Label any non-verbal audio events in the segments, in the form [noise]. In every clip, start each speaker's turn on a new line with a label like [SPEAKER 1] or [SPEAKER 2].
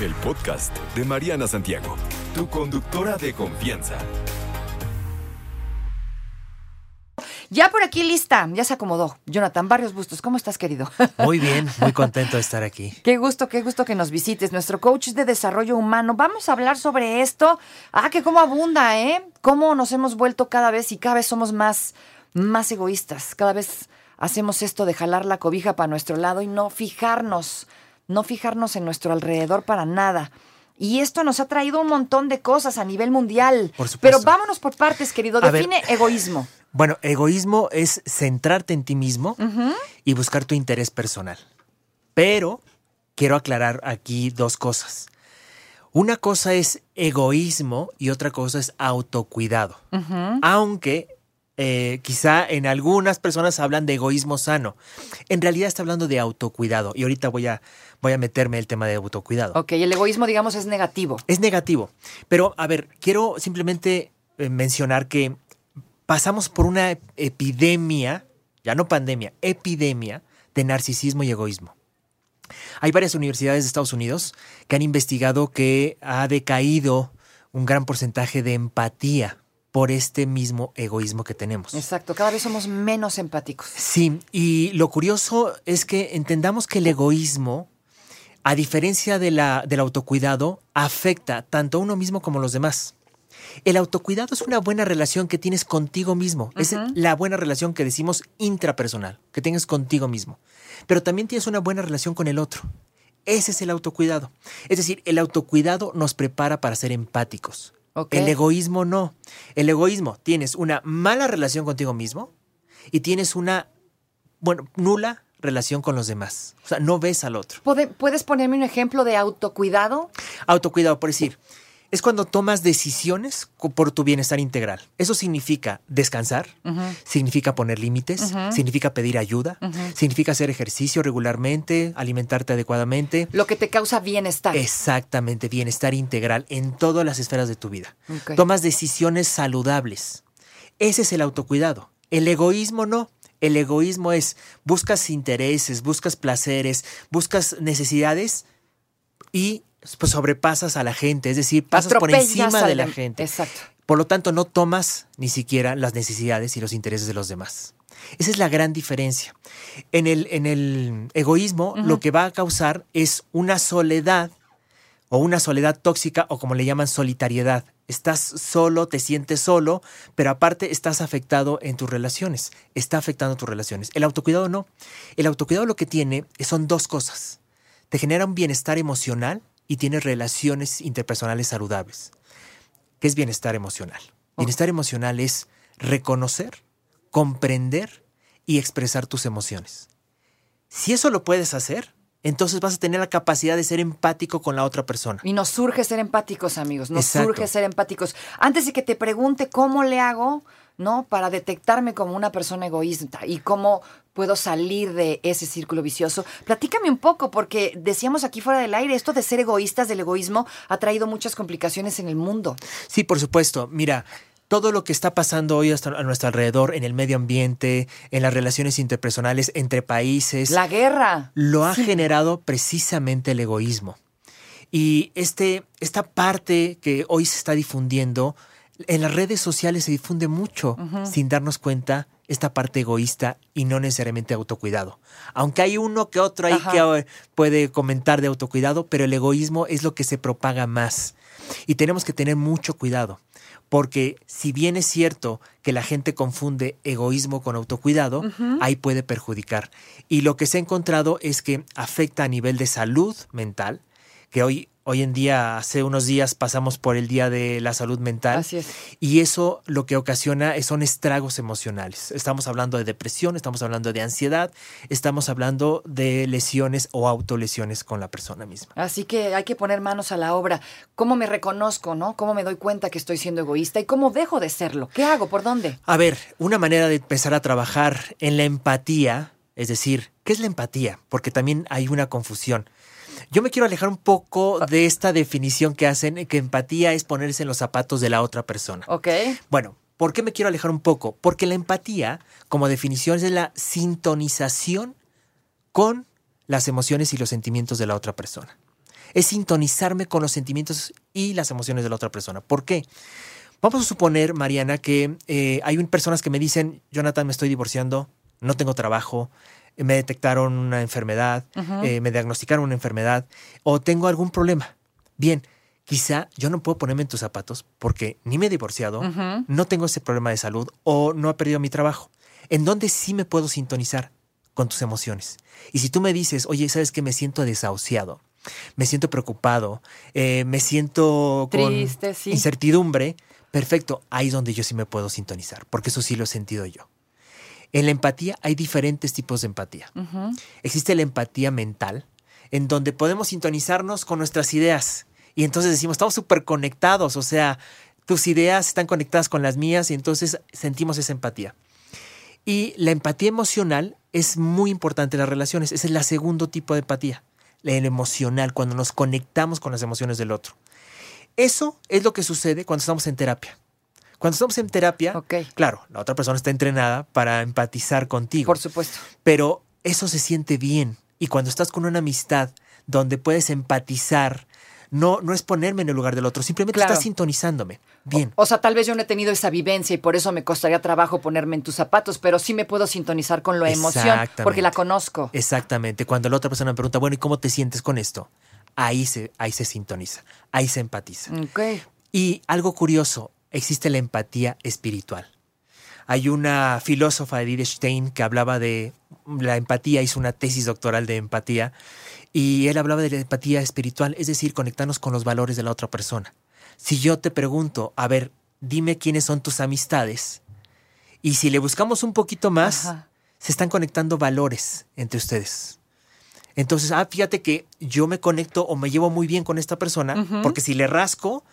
[SPEAKER 1] El podcast de Mariana Santiago, tu conductora de confianza.
[SPEAKER 2] Ya por aquí lista, ya se acomodó. Jonathan Barrios Bustos, ¿cómo estás, querido? [laughs]
[SPEAKER 3] Muy bien, muy contento de estar aquí.
[SPEAKER 2] Qué gusto, qué gusto que nos visites. Nuestro coach de desarrollo humano. Vamos a hablar sobre esto. Ah, que cómo abunda, ¿eh? Cómo nos hemos vuelto cada vez y cada vez somos más, más egoístas. Cada vez hacemos esto de jalar la cobija para nuestro lado y no fijarnos, no fijarnos en nuestro alrededor para nada. Y esto nos ha traído un montón de cosas a nivel mundial.
[SPEAKER 3] Por supuesto.
[SPEAKER 2] Pero vámonos por partes, querido.
[SPEAKER 3] A ver.
[SPEAKER 2] Define egoísmo.
[SPEAKER 3] Bueno, egoísmo es centrarte en ti mismo y buscar tu interés personal. Pero quiero aclarar aquí dos cosas. Una cosa es egoísmo y otra cosa es autocuidado. Aunque eh, quizá en algunas personas hablan de egoísmo sano. En realidad está hablando de autocuidado. Y ahorita voy a, voy a meterme el tema de autocuidado.
[SPEAKER 2] Ok, el egoísmo, digamos, es negativo.
[SPEAKER 3] Es negativo. Pero, a ver, quiero simplemente eh, mencionar que pasamos por una epidemia, ya no pandemia, epidemia de narcisismo y egoísmo. Hay varias universidades de Estados Unidos que han investigado que ha decaído un gran porcentaje de empatía por este mismo egoísmo que tenemos.
[SPEAKER 2] Exacto, cada vez somos menos empáticos.
[SPEAKER 3] Sí, y lo curioso es que entendamos que el egoísmo, a diferencia de la, del autocuidado, afecta tanto a uno mismo como a los demás. El autocuidado es una buena relación que tienes contigo mismo. Es la buena relación que decimos intrapersonal, que tienes contigo mismo. Pero también tienes una buena relación con el otro. Ese es el autocuidado. Es decir, el autocuidado nos prepara para ser empáticos. El egoísmo no. El egoísmo, tienes una mala relación contigo mismo y tienes una, bueno, nula relación con los demás. O sea, no ves al otro.
[SPEAKER 2] ¿Puede- ¿Puedes ponerme un ejemplo de autocuidado?
[SPEAKER 3] Autocuidado, por decir, es cuando tomas decisiones por tu bienestar integral. Eso significa descansar, significa poner límites, significa pedir ayuda, significa hacer ejercicio regularmente, alimentarte adecuadamente.
[SPEAKER 2] Lo que te causa bienestar.
[SPEAKER 3] Exactamente, bienestar integral en todas las esferas de tu vida. Tomas decisiones saludables. Ese es el autocuidado. El egoísmo no. El egoísmo es buscas intereses, buscas placeres, buscas necesidades y pues, sobrepasas a la gente, es decir, pasas por encima de la gente.
[SPEAKER 2] Exacto.
[SPEAKER 3] Por lo tanto, no tomas ni siquiera las necesidades y los intereses de los demás. Esa es la gran diferencia. En el, en el egoísmo, lo que va a causar es una soledad o una soledad tóxica o como le llaman solitariedad. Estás solo, te sientes solo, pero aparte estás afectado en tus relaciones. Está afectando tus relaciones. El autocuidado no. El autocuidado lo que tiene son dos cosas. Te genera un bienestar emocional y tienes relaciones interpersonales saludables. ¿Qué es bienestar emocional? Bienestar emocional es reconocer, comprender y expresar tus emociones. Si eso lo puedes hacer, entonces vas a tener la capacidad de ser empático con la otra persona.
[SPEAKER 2] Y nos surge ser empáticos, amigos. Nos
[SPEAKER 3] Exacto.
[SPEAKER 2] surge ser empáticos. Antes de que te pregunte cómo le hago, ¿no? Para detectarme como una persona egoísta y cómo puedo salir de ese círculo vicioso. Platícame un poco, porque decíamos aquí fuera del aire, esto de ser egoístas, del egoísmo, ha traído muchas complicaciones en el mundo.
[SPEAKER 3] Sí, por supuesto. Mira, todo lo que está pasando hoy hasta a nuestro alrededor, en el medio ambiente, en las relaciones interpersonales entre países,
[SPEAKER 2] La guerra.
[SPEAKER 3] lo ha generado precisamente el egoísmo. Y este, esta parte que hoy se está difundiendo, en las redes sociales se difunde mucho sin darnos cuenta esta parte egoísta y no necesariamente autocuidado. Aunque hay uno que otro ahí
[SPEAKER 2] Ajá.
[SPEAKER 3] que eh, puede comentar de autocuidado, pero el egoísmo es lo que se propaga más. Y tenemos que tener mucho cuidado, porque si bien es cierto que la gente confunde egoísmo con autocuidado, ahí puede perjudicar. Y lo que se ha encontrado es que afecta a nivel de salud mental, que hoy Hoy en día, hace unos días pasamos por el Día de la Salud Mental.
[SPEAKER 2] Así es.
[SPEAKER 3] Y eso lo que ocasiona es- son estragos emocionales. Estamos hablando de depresión, estamos hablando de ansiedad, estamos hablando de lesiones o autolesiones con la persona misma.
[SPEAKER 2] Así que hay que poner manos a la obra. ¿Cómo me reconozco, no? ¿Cómo me doy cuenta que estoy siendo egoísta y cómo dejo de serlo? ¿Qué hago? ¿Por dónde?
[SPEAKER 3] A ver, una manera de empezar a trabajar en la empatía, es decir, ¿qué es la empatía? Porque también hay una confusión. Yo me quiero alejar un poco de esta definición que hacen, que empatía es ponerse en los zapatos de la otra persona.
[SPEAKER 2] ¿Ok?
[SPEAKER 3] Bueno, ¿por qué me quiero alejar un poco? Porque la empatía, como definición, es la sintonización con las emociones y los sentimientos de la otra persona. Es sintonizarme con los sentimientos y las emociones de la otra persona. ¿Por qué? Vamos a suponer, Mariana, que eh, hay un- personas que me dicen, Jonathan, me estoy divorciando, no tengo trabajo, me detectaron una enfermedad, eh, me diagnosticaron una enfermedad o tengo algún problema. Bien, quizá yo no puedo ponerme en tus zapatos porque ni me he divorciado, no tengo ese problema de salud o no he perdido mi trabajo. ¿En dónde sí me puedo sintonizar con tus emociones? Y si tú me dices, oye, ¿sabes que me siento desahuciado? Me siento preocupado, eh, me siento con
[SPEAKER 2] Triste, sí.
[SPEAKER 3] incertidumbre. Perfecto, ahí es donde yo sí me puedo sintonizar, porque eso sí lo he sentido yo. En la empatía hay diferentes tipos de empatía. Existe la empatía mental, en donde podemos sintonizarnos con nuestras ideas. Y entonces decimos, estamos súper conectados, o sea, tus ideas están conectadas con las mías y entonces sentimos esa empatía. Y la empatía emocional es muy importante en las relaciones. Ese es el segundo tipo de empatía, la emocional, cuando nos conectamos con las emociones del otro. Eso es lo que sucede cuando estamos en terapia. Cuando estamos en terapia, claro, la otra persona está entrenada para empatizar contigo.
[SPEAKER 2] Por supuesto.
[SPEAKER 3] Pero eso se siente bien. Y cuando estás con una amistad donde puedes empatizar, no, no es ponerme en el lugar del otro, simplemente
[SPEAKER 2] Claro.
[SPEAKER 3] estás sintonizándome. Bien.
[SPEAKER 2] O sea, tal vez yo no he tenido esa vivencia y por eso me costaría trabajo ponerme en tus zapatos, pero sí me puedo sintonizar con la emoción porque la conozco.
[SPEAKER 3] Exactamente. Cuando la otra persona me pregunta, bueno, ¿y cómo te sientes con esto? Ahí se, ahí se sintoniza, ahí se empatiza.
[SPEAKER 2] Ok.
[SPEAKER 3] Y algo curioso, existe la empatía espiritual. Hay una filósofa, Edith Stein, que hablaba de la empatía, hizo una tesis doctoral de empatía, y él hablaba de la empatía espiritual, es decir, conectarnos con los valores de la otra persona. Si yo te pregunto, a ver, dime quiénes son tus amistades, y si le buscamos un poquito más,
[SPEAKER 2] Ajá.
[SPEAKER 3] se están conectando valores entre ustedes. Entonces, ah, fíjate que yo me conecto o me llevo muy bien con esta persona, porque si le rasco,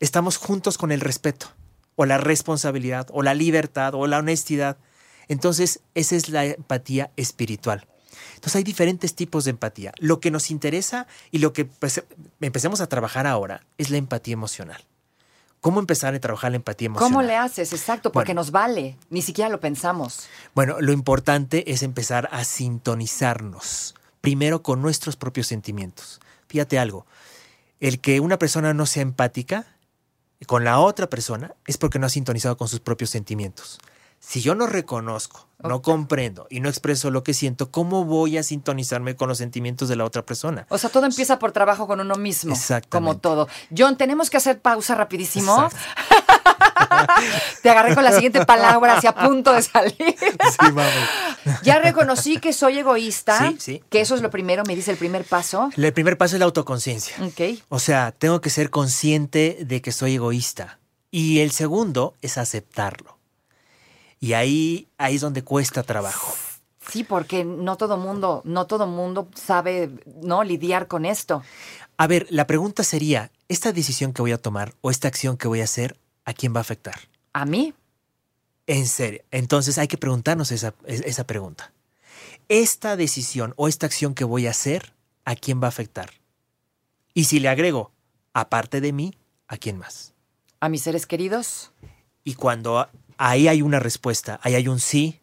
[SPEAKER 3] estamos juntos con el respeto, o la responsabilidad, o la libertad, o la honestidad. Entonces, esa es la empatía espiritual. Entonces, hay diferentes tipos de empatía. Lo que nos interesa y lo que pues, empecemos a trabajar ahora es la empatía emocional. ¿Cómo empezar a trabajar la empatía emocional?
[SPEAKER 2] ¿Cómo le haces? Exacto, porque
[SPEAKER 3] Bueno.
[SPEAKER 2] nos vale. Ni siquiera lo pensamos.
[SPEAKER 3] Bueno, lo importante es empezar a sintonizarnos, primero con nuestros propios sentimientos. Fíjate algo, el que una persona no sea empática con la otra persona es porque no ha sintonizado con sus propios sentimientos. Si yo no reconozco, no comprendo y no expreso lo que siento, ¿cómo voy a sintonizarme con los sentimientos de la otra persona?
[SPEAKER 2] O sea, todo empieza por trabajo con uno mismo.
[SPEAKER 3] Exactamente.
[SPEAKER 2] Como todo. John, tenemos que hacer pausa rapidísimo. [laughs] Te agarré con la siguiente palabra, hacia a punto de salir.
[SPEAKER 3] Sí, vamos.
[SPEAKER 2] Ya reconocí que soy egoísta.
[SPEAKER 3] Sí, sí.
[SPEAKER 2] Que eso es lo primero, me dice el primer paso.
[SPEAKER 3] El primer paso es la autoconciencia.
[SPEAKER 2] Ok.
[SPEAKER 3] O sea, tengo que ser consciente de que soy egoísta. Y el segundo es aceptarlo. Y ahí, ahí es donde cuesta trabajo.
[SPEAKER 2] Sí, porque no todo mundo, no todo mundo sabe, ¿no? Lidiar con esto.
[SPEAKER 3] A ver, la pregunta sería, ¿esta decisión que voy a tomar o esta acción que voy a hacer, a quién va a afectar?
[SPEAKER 2] ¿A mí?
[SPEAKER 3] En serio. Entonces hay que preguntarnos esa, esa pregunta. ¿Esta decisión o esta acción que voy a hacer, a quién va a afectar? Y si le agrego, aparte de mí, ¿a quién más?
[SPEAKER 2] ¿A mis seres queridos?
[SPEAKER 3] Y cuando ahí hay una respuesta, ahí hay un sí,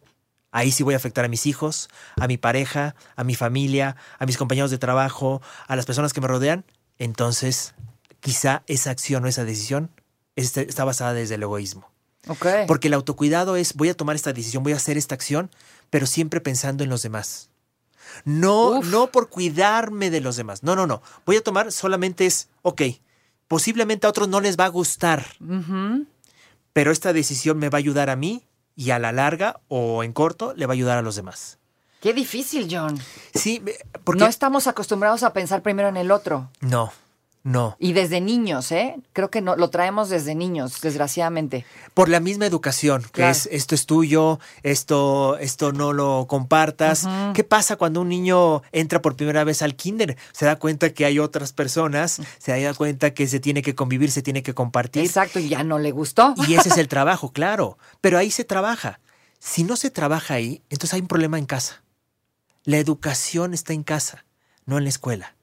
[SPEAKER 3] ahí sí voy a afectar a mis hijos, a mi pareja, a mi familia, a mis compañeros de trabajo, a las personas que me rodean, entonces quizá esa acción o esa decisión este- está basada desde el egoísmo.
[SPEAKER 2] Ok.
[SPEAKER 3] Porque el autocuidado es voy a tomar esta decisión, voy a hacer esta acción, pero siempre pensando en los demás. No,
[SPEAKER 2] Uf.
[SPEAKER 3] no por cuidarme de los demás. No, no, no. Voy a tomar solamente es, ok, posiblemente a otros no les va a gustar, pero esta decisión me va a ayudar a mí y a la larga o en corto le va a ayudar a los demás.
[SPEAKER 2] Qué difícil, John.
[SPEAKER 3] Sí, porque
[SPEAKER 2] No estamos acostumbrados a pensar primero en el otro.
[SPEAKER 3] no. No.
[SPEAKER 2] Y desde niños, ¿eh? Creo que no, lo traemos desde niños, desgraciadamente.
[SPEAKER 3] Por la misma educación, que
[SPEAKER 2] Claro.
[SPEAKER 3] es esto es tuyo, esto, esto no lo compartas. ¿Qué pasa cuando un niño entra por primera vez al kinder? Se da cuenta que hay otras personas, se da cuenta que se tiene que convivir, se tiene que compartir.
[SPEAKER 2] Exacto, y ya no le gustó.
[SPEAKER 3] Y ese es el trabajo, claro. Pero ahí se trabaja. Si no se trabaja ahí, entonces hay un problema en casa. La educación está en casa, no en la escuela.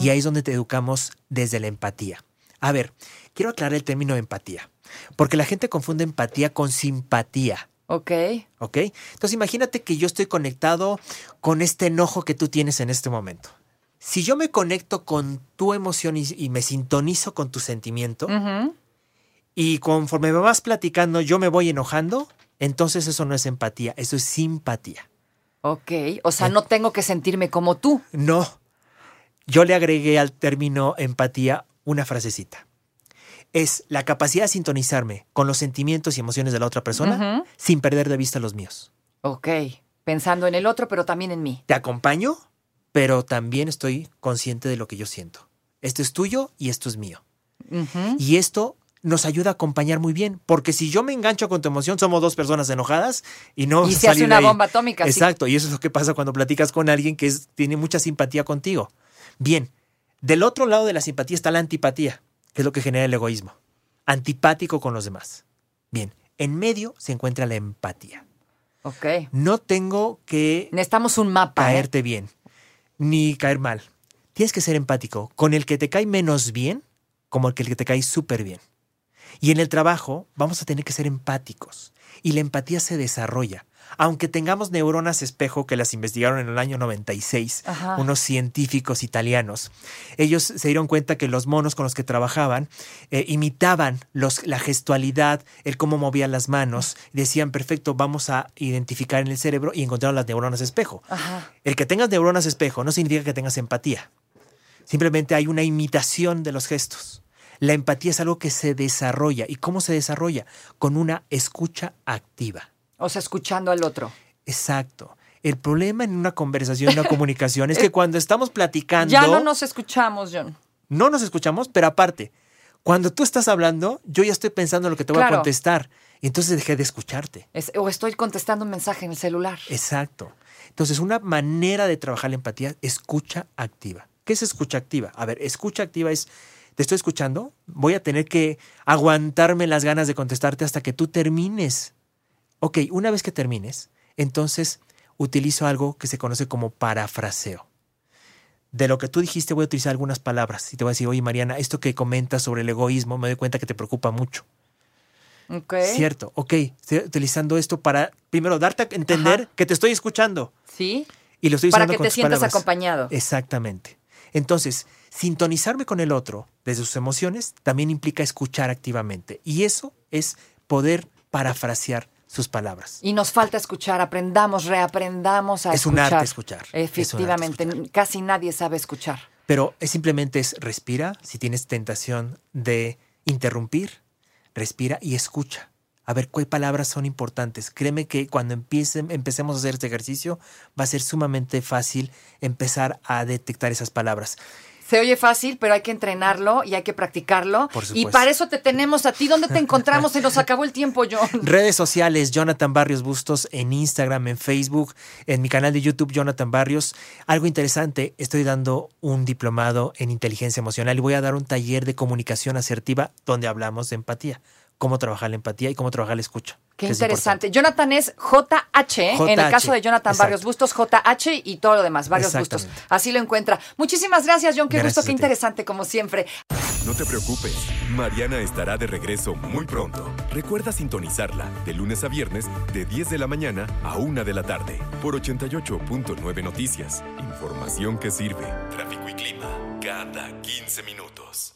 [SPEAKER 3] Y ahí es donde te educamos desde la empatía. A ver, quiero aclarar el término empatía, porque la gente confunde empatía con simpatía.
[SPEAKER 2] Ok.
[SPEAKER 3] ¿Ok? Entonces imagínate que yo estoy conectado con este enojo que tú tienes en este momento. Si yo me conecto con tu emoción y, y me sintonizo con tu sentimiento, y conforme me vas platicando yo me voy enojando, entonces eso no es empatía, eso es simpatía.
[SPEAKER 2] Ok. O sea, no tengo que sentirme como tú.
[SPEAKER 3] No. Yo le agregué al término empatía una frasecita. Es la capacidad de sintonizarme con los sentimientos y emociones de la otra persona sin perder de vista los míos.
[SPEAKER 2] Ok. Pensando en el otro, pero también en mí.
[SPEAKER 3] Te acompaño, pero también estoy consciente de lo que yo siento. Esto es tuyo y esto es mío. Y esto nos ayuda a acompañar muy bien, porque si yo me engancho con tu emoción, somos dos personas enojadas y no
[SPEAKER 2] Y se hace una
[SPEAKER 3] ahí.
[SPEAKER 2] bomba atómica, sí.
[SPEAKER 3] Exacto, y eso es lo que pasa cuando platicas con alguien que es- tiene mucha simpatía contigo. Bien, del otro lado de la simpatía está la antipatía, que es lo que genera el egoísmo. Antipático con los demás. Bien, en medio se encuentra la empatía.
[SPEAKER 2] Ok.
[SPEAKER 3] No tengo que
[SPEAKER 2] Necesitamos un mapa. ¿eh?
[SPEAKER 3] caerte bien, ni caer mal. Tienes que ser empático con el que te cae menos bien como el que te cae súper bien. Y en el trabajo vamos a tener que ser empáticos. Y la empatía se desarrolla. Aunque tengamos neuronas espejo que las investigaron en el año 96,
[SPEAKER 2] Ajá.
[SPEAKER 3] unos científicos italianos, ellos se dieron cuenta que los monos con los que trabajaban eh, imitaban los, la gestualidad, el cómo movían las manos. Decían, perfecto, vamos a identificar en el cerebro y encontraron las neuronas espejo.
[SPEAKER 2] Ajá.
[SPEAKER 3] El que tengas neuronas espejo no significa que tengas empatía. Simplemente hay una imitación de los gestos. La empatía es algo que se desarrolla. ¿Y cómo se desarrolla? Con una escucha activa.
[SPEAKER 2] O sea, escuchando al otro.
[SPEAKER 3] Exacto. El problema en una conversación, en una [laughs] comunicación, es que cuando estamos platicando,
[SPEAKER 2] Ya no nos escuchamos, John.
[SPEAKER 3] no nos escuchamos, pero aparte, cuando tú estás hablando, yo ya estoy pensando en lo que te voy a contestar. Y entonces dejé de escucharte.
[SPEAKER 2] Es- o estoy contestando un mensaje en el celular.
[SPEAKER 3] Exacto. Entonces, una manera de trabajar la empatía, escucha activa. ¿Qué es escucha activa? A ver, escucha activa es, te estoy escuchando, voy a tener que aguantarme las ganas de contestarte hasta que tú termines. Ok, una vez que termines, entonces utilizo algo que se conoce como parafraseo. De lo que tú dijiste voy a utilizar algunas palabras y te voy a decir, oye Mariana, esto que comentas sobre el egoísmo, me doy cuenta que te preocupa mucho.
[SPEAKER 2] Ok.
[SPEAKER 3] Cierto, ok, estoy utilizando esto para, primero, darte a entender
[SPEAKER 2] Ajá.
[SPEAKER 3] que te estoy escuchando.
[SPEAKER 2] Sí.
[SPEAKER 3] Y lo estoy
[SPEAKER 2] Para que
[SPEAKER 3] con
[SPEAKER 2] te sientas
[SPEAKER 3] palabras.
[SPEAKER 2] acompañado.
[SPEAKER 3] Exactamente. Entonces, sintonizarme con el otro desde sus emociones también implica escuchar activamente. Y eso es poder parafrasear sus palabras.
[SPEAKER 2] Y nos falta escuchar, aprendamos, reaprendamos a
[SPEAKER 3] Es un
[SPEAKER 2] escuchar.
[SPEAKER 3] arte escuchar, es un arte
[SPEAKER 2] Efectivamente,
[SPEAKER 3] escuchar.
[SPEAKER 2] casi nadie sabe escuchar.
[SPEAKER 3] Pero es simplemente es respira, si tienes tentación de interrumpir, respira y escucha. A ver qué palabras son importantes. Créeme que cuando empiecen, empecemos a hacer este ejercicio, va a ser sumamente fácil empezar a detectar esas palabras.
[SPEAKER 2] Se oye fácil, pero hay que entrenarlo y hay que practicarlo.
[SPEAKER 3] Por
[SPEAKER 2] y para eso te tenemos a ti. ¿Dónde te encontramos? Se nos acabó el tiempo, John. [laughs]
[SPEAKER 3] Redes sociales, Jonathan Barrios Bustos, en Instagram, en Facebook, en mi canal de YouTube, Jonathan Barrios. Algo interesante, estoy dando un diplomado en inteligencia emocional y voy a dar un taller de comunicación asertiva donde hablamos de empatía, cómo trabajar la empatía y cómo trabajar la escucha.
[SPEAKER 2] Qué
[SPEAKER 3] es
[SPEAKER 2] interesante. Jonathan es JH, ¿eh? en el
[SPEAKER 3] JH,
[SPEAKER 2] caso de Jonathan
[SPEAKER 3] exacto.
[SPEAKER 2] Barrios Bustos, JH y todo lo demás, Barrios Bustos. Así lo encuentra. Muchísimas gracias, John. Qué
[SPEAKER 3] Gracias
[SPEAKER 2] gusto, qué interesante, como siempre.
[SPEAKER 1] No te preocupes, Mariana estará de regreso muy pronto. Recuerda sintonizarla de lunes a viernes de 10 de la mañana a 1 de la tarde por 88.9 Noticias. Información que sirve. Tráfico y clima cada 15 minutos.